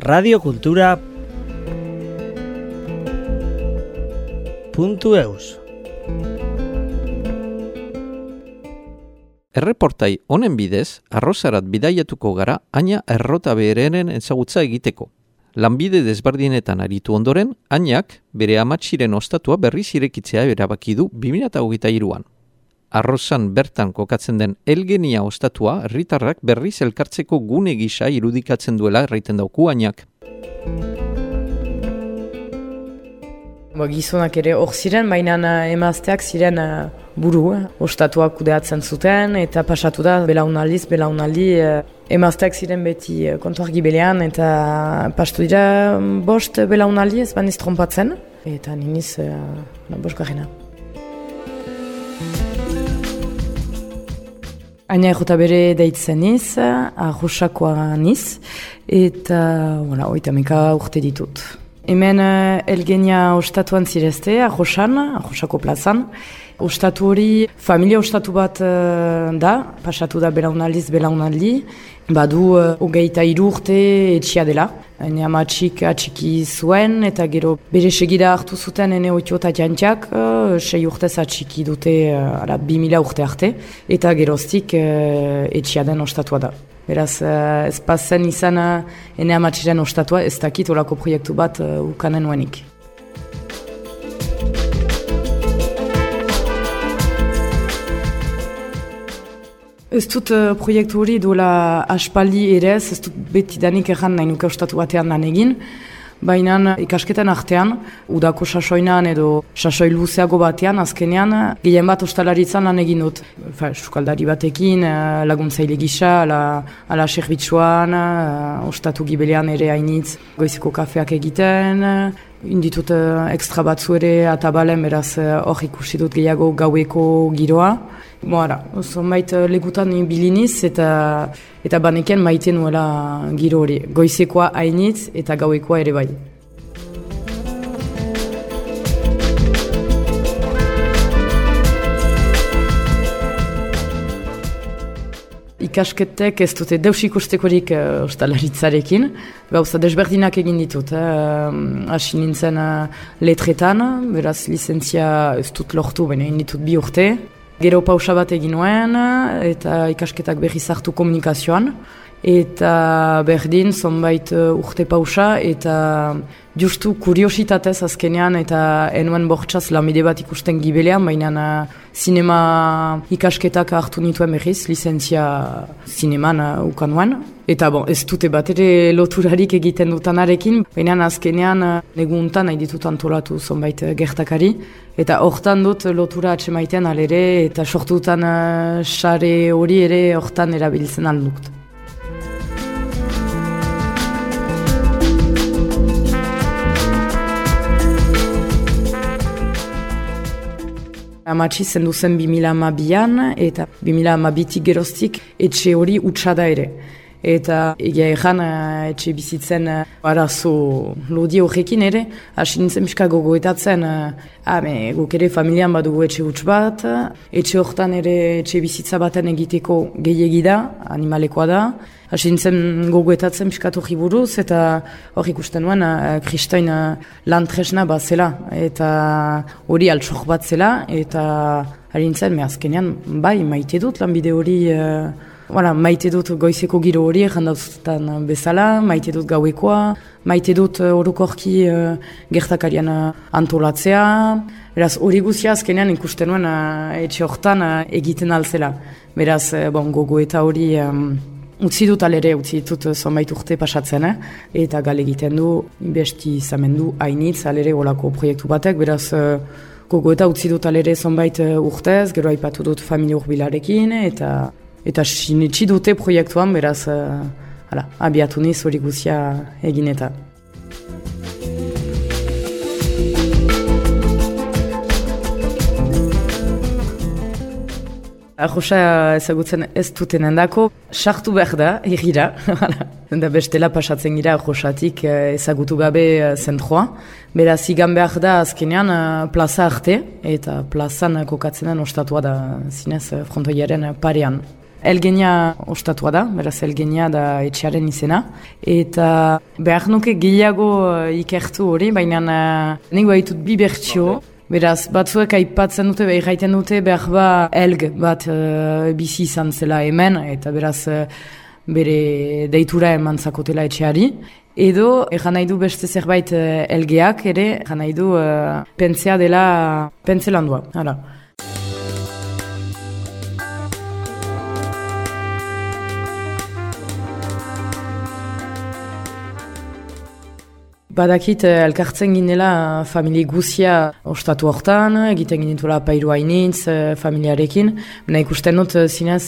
Radio Kultura eus. Erreportai honen bidez, arrozarat bidaiatuko gara, aina errota beherenen ezagutza egiteko. Lanbide desberdinetan aritu ondoren, ainak bere amatxiren ostatua berriz irekitzea erabaki du 2008an. Arrozan bertan kokatzen den elgenia ostatua, herritarrak berriz elkartzeko gune gisa irudikatzen duela erraiten dauku ainak. Ba, gizonak ere hor ziren, baina eh, emazteak ziren uh, buru, eh. ostatuak kudeatzen zuten, eta pasatu da belaunaldiz, belaunaldi, uh, emazteak ziren beti uh, kontuargi belean, eta pastu dira mm, bost belaunaldi ez baniz trompatzen, eta niniz uh, bost garrina. Aina errota bere deitzen niz, ahosakoa niz, eta voilà, oitameka urte ditut. Hemen uh, Elgenia ostatuan zirezte, ahosan, ahosako plazan. Ostatu hori, familia ostatu bat uh, da, pasatu da belaunaldiz belaunaldi. Badu uh, hogeita irurte etxia dela. Hene amatxik atxiki zuen eta gero bere segira hartu zuten hene oitio eta jantiak, uh, sei urtez atxiki dute uh, bi mila urte arte. Eta geroztik uh, etxia den ostatua da. Beraz, uh, ez pasen izan uh, ene amatxiren ostatua, ez dakit olako proiektu bat uh, ukanen nuenik. Ez dut uh, proiektu hori duela aspaldi ere ez, dut beti danik erran nahi nuke ostatu batean lan egin. Baina ikasketen artean, udako sasoinan edo sasoi luzeago batean, azkenean, gehien bat ostalaritzan lan egin dut. Fa, sukaldari batekin, eh, laguntzaile gisa, ala, ala serbitzuan, uh, ostatu gibelean ere hainitz, goiziko kafeak egiten, inditut ekstra batzu ere atabalen, beraz hor ikusi dut gehiago gaueko giroa. Boara, zonbait uh, legutan biliniz eta eta baneken maite nuela giro hori. Goizekoa hainitz eta gauekoa ere bai. Ikasketek ez dute deus ikustekorik uh, ostalaritzarekin. Gauza desberdinak egin ditut. Eh? Hasi nintzen uh, letretan, beraz licentzia ez dut lortu, baina egin ditut bi urte. Gero pausa bat egin nuen, eta ikasketak berri zartu komunikazioan. Eta berdin, zonbait uh, urte pausa, eta justu kuriositatez azkenean, eta enuen bortxaz lamide bat ikusten gibelean, baina sinema ikasketak hartu nituen berriz, licentzia zineman uh, ukan nuen. Eta bon, ez dute bat ere loturarik egiten dutanarekin, baina azkenean uh, neguntan nahi ditut antolatu zonbait uh, gertakari. Eta hortan dut lotura atxemaitean alere, eta sortutan uh, sare hori ere hortan erabiltzen aldukt. Amatsi zendu zen 2012an eta 2012tik geroztik etxe hori utxada ere. Eta egia egan uh, etxe bizitzen uh, arazo lodi horrekin ere, hasi nintzen pixka gogoetatzen, uh, ame, guk ere familian badugu etxe huts bat, etxe hortan ere etxe bizitza baten egiteko gehiegi da, animalekoa da, hasi nintzen gogoetatzen piskatu buruz eta hor ikusten nuen kristain lan tresna bat zela eta hori altsok bat zela eta hari nintzen, me azkenean, bai, maite dut lanbide hori uh, Voilà, maite dut goizeko giro hori, jandauzutan bezala, maite dut gauekoa, maite dut orokorki uh, gertakarian uh, antolatzea. Beraz, hori guzia azkenean ikusten nuen uh, etxe hortan uh, egiten alzela. Beraz, bon, gogo eta hori um, Utsi dut alere, utzi eh, zonbait urte pasatzen, eh? eta gale egiten du, besti izamen du, hainitz, alere olako proiektu batek, beraz, gogo eta utzi dut alere zonbait urtez, gero aipatu dut familia urbilarekin, eta eta sinetsi dute proiektuan, beraz, uh, hala, abiatu niz hori guzia egin eta. Arroxa ezagutzen ez duten endako, sartu behar da, irira, da bestela pasatzen gira arroxatik eh, ezagutu gabe eh, zentroa. Beraz, igan behar da azkenean eh, plaza arte, eta plazan kokatzen den ostatua da zinez frontoiaren parean. Elgenia ostatua da, beraz Elgenia da etxearen izena. Eta behar nuke gehiago uh, ikertu hori, baina uh, nik baitut bi bertxio. Beraz, batzuek aipatzen dute, behar gaiten dute, behar ba elg bat uh, bizi izan zela hemen, eta beraz bere deitura eman zakotela etxeari. Edo, egan nahi du beste zerbait elgeak ere, egan nahi du pentsea dela pentselandua. Hala. Badakit eh, elkartzen ginela eh, familie guzia ostatu hortan, egiten ginituela pairu hainitz eh, familiarekin. Baina ikusten dut zinez,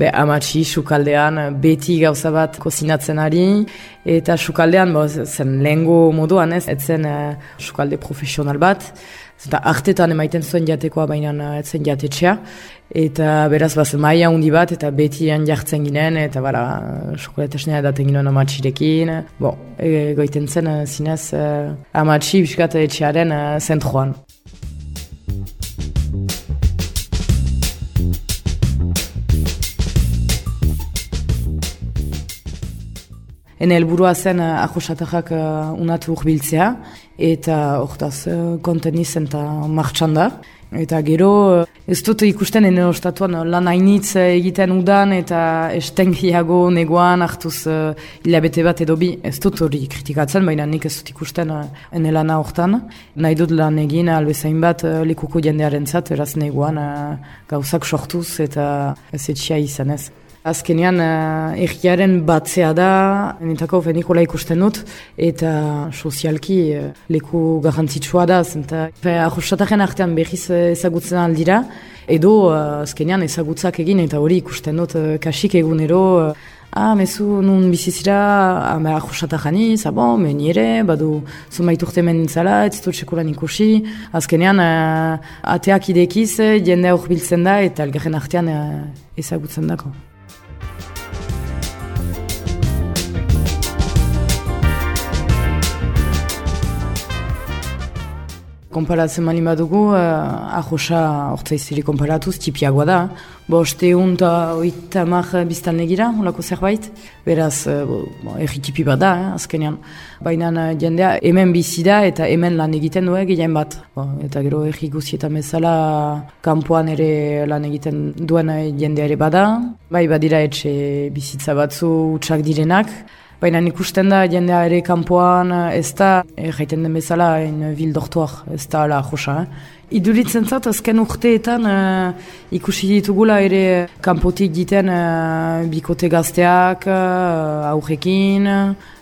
be, amatxi, sukaldean, beti gauza bat kozinatzen ari. Eta sukaldean, bo, zen lehengo moduan ez, etzen sukalde profesional bat. Zeta artetan emaiten zuen jatekoa baina etzen jatetxea. Eta beraz, baz, maia hundi bat, eta beti jartzen ginen, eta bara, xokolatesnea daten ginen amatxirekin. Bo, e, goiten zen, e, zinez, e, amatxi biskat etxearen e, zentroan. Hene helburua zen uh, ahosatajak uh, unatu urbiltzea, eta hortaz konten izen eta martxan da. Eta gero, ez dut ikusten ene ostatuan lan hainitz egiten udan eta estengiago negoan hartuz uh, hilabete bat edo bi. Ez dut hori kritikatzen, baina nik ez dut ikusten uh, ene lana hortan. Nahi dut lan egin albezain bat uh, lekuko jendearen zat, eraz negoan uh, gauzak sortuz eta ez etxia izan ez. Azkenean, uh, egiaren batzea da, enetako fenikola ikusten dut, eta sozialki uh, leku garrantzitsua da, zenta ahosataren artean behiz ezagutzen aldira, edo uh, azkenean ezagutzak egin, eta hori ikusten dut uh, kasik egunero, uh, Ah, mezu nun bizizira, ah, ahosata jani, zabo, meni ere, badu zumait urte menintzala, ez dut sekulan ikusi. Azkenean, uh, ateak idekiz, jende hor da, eta elgarren artean uh, ezagutzen dako. Konparatzen mani badugu, uh, ahosa orta konparatuz, tipiagoa da. Boste egun eta oita mar biztan negira, olako zerbait. Beraz, uh, erri tipi bat da, eh, azkenean. Baina uh, jendea hemen bizi da eta hemen lan egiten du egin bat. Bo, eta gero erri guzietan bezala kanpoan ere lan egiten duen jendea ere bada. Bai badira etxe bizitza batzu utxak direnak. Baina ikusten da jendea ere kanpoan ez da, e, jaiten den bezala, en vil doktoak, ez da ala josa. Eh? Iduritzen zat, azken urteetan uh, ikusi ditugula ere kanpotik diten uh, bikote gazteak, uh, aurrekin.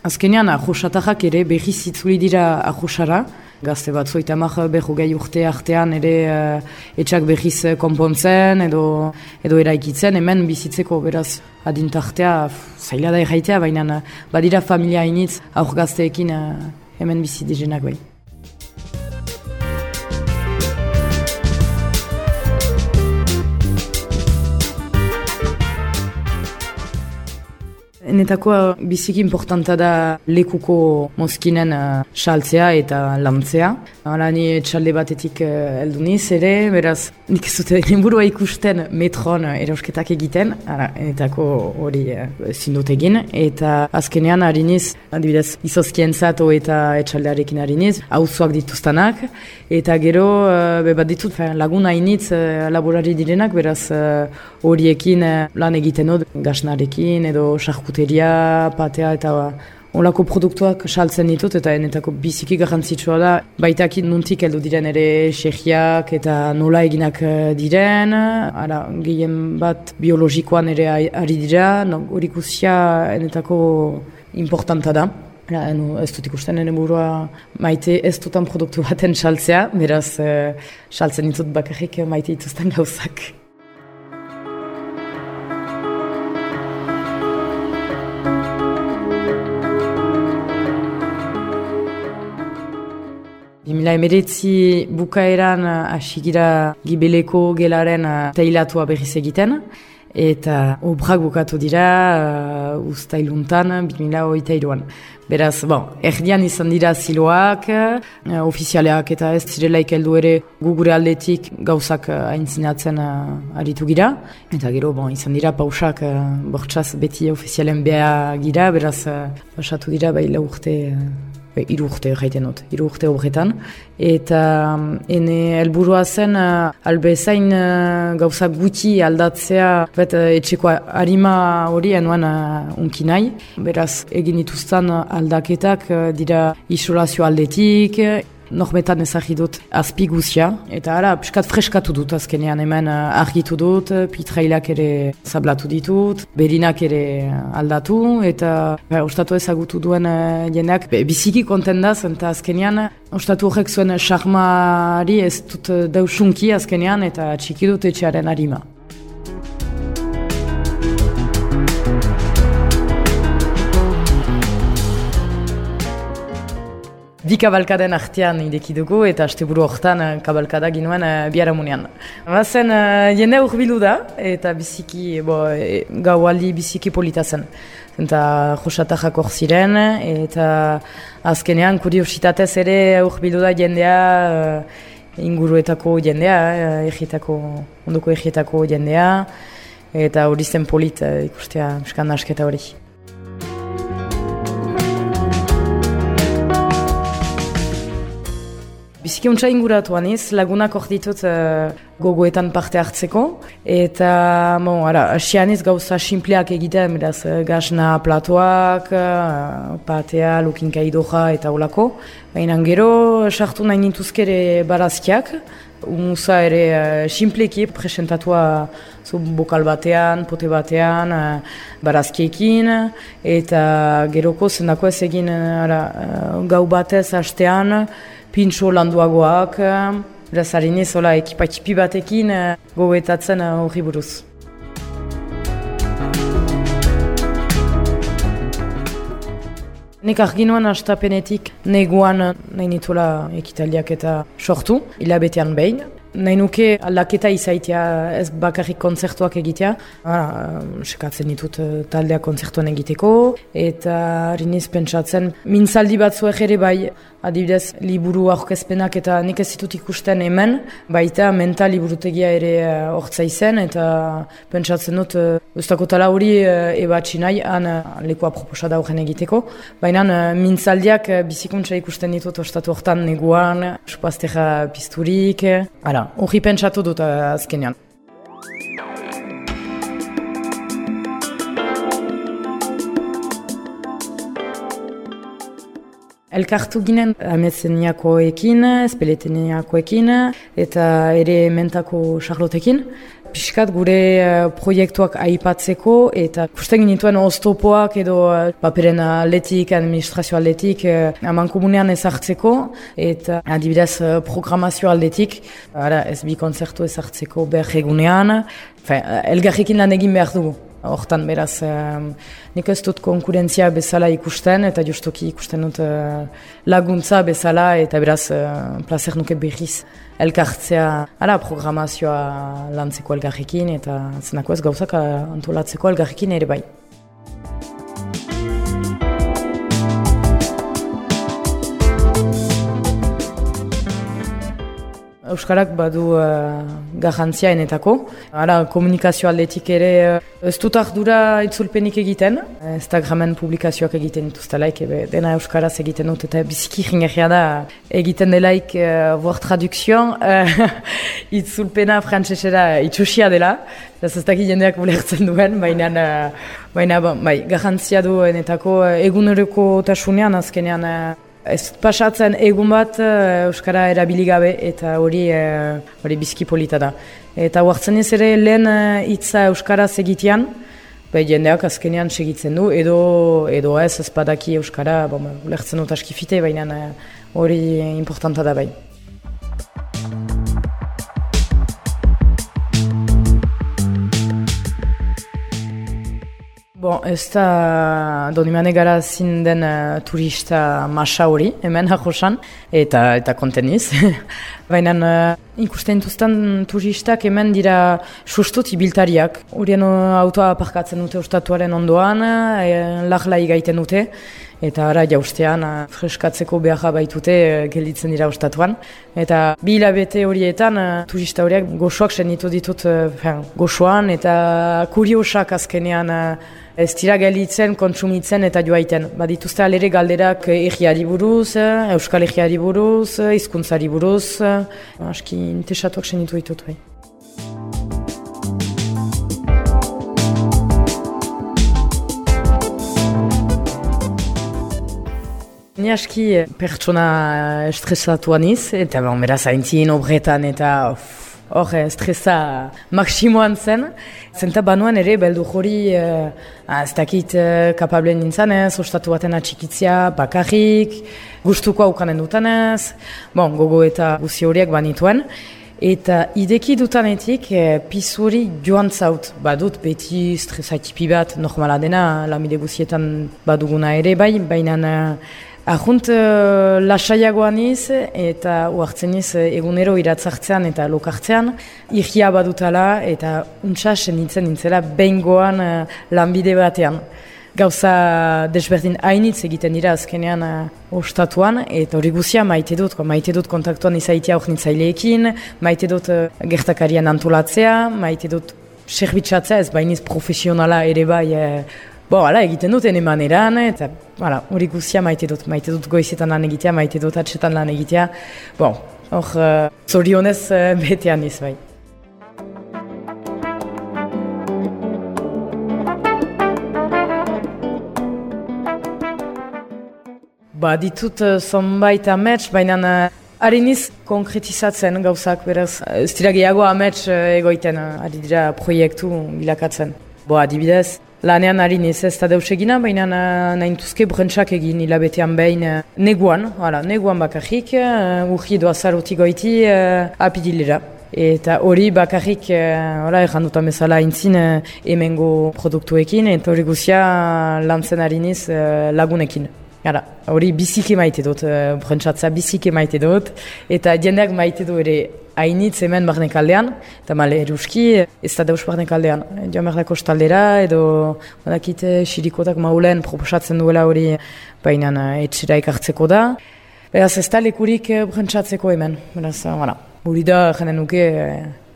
Azkenean, ajosatajak ere behi zitzuli dira ajosara. Gazte bat zoita mar behu gai urte artean ere uh, etxak behiz konpontzen edo, edo eraikitzen, hemen bizitzeko beraz adintartea zaila da erraitea, baina badira familia hainitz aur gazteekin hemen bizi dizenak bai. Enetako biziki importanta da lekuko moskinen uh, saltzea eta lantzea. Hala ni txalde batetik uh, eldu niz ere, beraz nik ez dute denburua ikusten metron uh, erosketak egiten, hala, enetako hori uh, zindut egin, eta azkenean hariniz, adibidez, izozkien zato eta etxaldearekin hariniz, hauzuak dituztanak, eta gero, uh, bebat ditut, laguna initz uh, laborari direnak, beraz horiekin uh, lan egiten dut, gasnarekin edo sarkuteria, patea eta olako produktuak saltzen ditut eta enetako biziki garrantzitsua da. Baitakit nuntik heldu diren ere segiak eta nola eginak eh, diren. Ara gehien bat biologikoan ere ari dira. Hori no, enetako importanta da. Ja, enu, ez dut ikusten ene burua maite ez dutan produktu baten saltzea, beraz uh, saltzen ditut bakarrik maite dituzten gauzak. 2000 bukaeran eh, hasi gira gibeleko gelaren uh, teilatua berriz egiten. eta obrak bukatu dira uh, ustailuntan, 2008an. Beraz, bon, erdian izan dira ziloak, uh, ofizialeak eta ez zirelaik heldu ere gugure aldetik gauzak uh, aintzinatzen uh, aritu gira. Eta gero, bon, izan dira pausak uh, bortxaz beti ofizialen beha gira, beraz, uh, pasatu dira bai urte iru urte jaiten dut, iru urte horretan. Eta ene helburua zen uh, albezain uh, gauza guti aldatzea bet, uh, etxeko harima hori anuan uh, unki nahi. Beraz, egin dituzten aldaketak dira isolazio aldetik, normetan ezagidut azpi guzia. Eta ara, piskat freskatu dut azkenean hemen uh, argitu dut, pitrailak ere zablatu ditut, berinak ere aldatu, eta ba, ostatu ezagutu duen uh, jendeak be, biziki kontendaz, eta azkenean ostatu horrek zuen charmari ez dut deusunki azkenean, eta txiki dut etxearen harima. Bi kabalkaden artean ideki dugu eta asteburu hortan eh, kabalkada ginuen uh, eh, biharamunean. Bazen uh, jende urbilu da eta biziki, bo, e, gau aldi biziki polita zen. Eta josatajak hor ziren eta azkenean kuriositatez ere urbilu da jendea inguruetako jendea, egietako, ondoko egietako jendea eta hori zen polit ikustea muskan asketa hori. Biziki untsa inguratuan iz, lagunak hor ditut uh, gogoetan parte hartzeko. Eta, bon, ara, asian ez gauza simpleak egiten, beraz, uh, gazna platoak, uh, patea, lukinka idoja eta olako. Baina gero, sartu nahi nintuzkere barazkiak, Umusa ere uh, simpleki presentatua zu bokal batean, pote batean, uh, barazkiekin, eta geroko zendako ez egin uh, gau batez hastean, pintxo landuagoak, beraz harin ez hola ekipa batekin eh, gogoetatzen eh, hori buruz. Nik argi nuen astapenetik neguan nahi nituela ekitaliak eta sortu, hilabetean behin. Nahi nuke aldaketa izaitea ez bakarrik konzertuak egitea. Hala, sekatzen ditut eh, taldea konzertuan egiteko. Eta hariniz pentsatzen, mintzaldi batzuek ere bai adibidez liburu aurkezpenak eta nik ez ditut ikusten hemen, baita mental liburutegia ere uh, hortza izen, eta pentsatzen dut uh, ustako tala hori ebatxi nahi, han lekoa proposada horren egiteko, baina mintzaldiak bizikuntza ikusten ditut ostatu hortan neguan, espazteja pizturik, uh, hori pentsatu dut uh, azkenean. Elkartu ginen amezeniakoekin, ekin, eta ere mentako charlotekin. Piskat gure uh, proiektuak aipatzeko eta kusten ginituen oztopoak edo uh, paperen atletik, administrazio atletik uh, aman komunean ezartzeko eta adibidez uh, programazio atletik, ara ez bi konzertu ezartzeko behar egunean, elgarrekin lan egin behar dugu hortan beraz uh, nik ez dut konkurentzia bezala ikusten eta justuki ikusten dut uh, laguntza bezala eta beraz uh, placer nuke behiz elkartzea ala programazioa lantzeko elgarrekin eta zenako ez gauzak antolatzeko elgarrekin ere bai. Euskarak badu uh, garrantzia enetako. Hala, komunikazio aldetik ere uh, ez dut ardura itzulpenik egiten. Instagramen publikazioak egiten dituztelaik, ebe dena Euskaraz egiten dut eta biziki jingerria da egiten delaik uh, word traduction uh, itzulpena frantzesera itxusia dela. Ez ez dakit jendeak bulertzen duen, baina, uh, baina bai, garrantzia du enetako eguneroko tasunean azkenean Ez pasatzen egun bat uh, Euskara erabiligabe eta hori uh, hori bizki polita da. Eta huartzen ez ere lehen uh, hitza Euskara segitian, bai jendeak azkenean segitzen du, edo, edo ez ez badaki Euskara, bon, lehtzen dut askifite, baina hori importanta da bai. Bon, ez da donimane gara zinden uh, turista masa hori, hemen hakosan, eta, eta konteniz. Baina uh, ikusten duzten turistak hemen dira sustut ibiltariak. Horien uh, autoa aparkatzen dute ostatuaren ondoan, uh, lahlai gaiten dute eta ara jaustean uh, freskatzeko behar baitute uh, gelditzen dira ostatuan. Eta bi hilabete horietan uh, turista horiek goxoak senitu ditut uh, goxoan eta kuriosak azkenean uh, ez dira gelditzen, kontsumitzen eta joaiten. Badituzte alere galderak egiari buruz, euskal egiari buruz, hizkuntzari buruz, aski intesatuak senitu ditut bai. Ni aski pertsona estresatuan iz, eta bon, beraz haintzien obretan eta hor eh, estresa maksimoan zen. Zenta banuan ere beldu jori uh, ez dakit uh, kapablen nintzen ostatu baten atxikitzia, bakarrik, gustuko haukanen dutanez, bon, gogo eta guzi horiek banituen. Eta ideki dutanetik eh, pisuri joan zaut badut beti stresaitipi bat normala dena, lamide guzietan baduguna ere bai, baina Ahunt uh, lasaiagoan iz eta uartzen iz eh, egunero iratzartzean eta lokartzean irgia badutala eta untsa senitzen nintzela behingoan uh, lanbide batean. Gauza desberdin hainitz egiten dira azkenean uh, ostatuan eta hori guzia maite dut, maite dut kontaktuan izaitia hor nintzaileekin, maite dut uh, gertakarian antolatzea, maite dut serbitzatzea ez bainiz profesionala ere bai Bo, ala, egiten dut ene maneran, eta hori guzia maite dut, maite dut goizetan lan egitea, maite dut atxetan lan egitea. Bo, hor, uh, zorionez uh, betean iz, bai. Ba, ditut uh, zonbait amets, baina uh, hariniz konkretizatzen gauzak, beraz, ez dira gehiago amets uh, egoiten, uh, ari dira proiektu bilakatzen. Bo, adibidez, Lanean harin ez ez da deus baina nahi tuzke brentsak egin hilabetean behin uh, neguan, hala, neguan bakarrik, uh, urri doa zaruti goiti uh, apidilera. Eta hori bakarrik, hola, erran dutan bezala intzin emengo produktuekin, eta hori guzia lantzen hariniz uh, lagunekin. Gara, hori biziki maite dut, uh, brentsatzea biziki maite dut, eta jendeak maite du ere hainitz hemen barnek aldean, eta male eruski, ez da deus barnek aldean. Joan berdako staldera, edo badakite xirikotak maulen proposatzen duela hori baina eh, etxera ikartzeko da. Beraz ez da lekurik eh, brentsatzeko hemen. Beraz, voilà. Hori da, jenen nuke,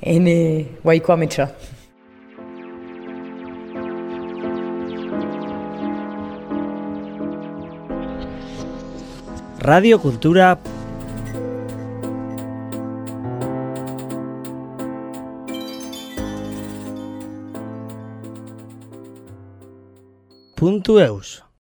ene guaiko ametsa. Radio Cultura puntu eus.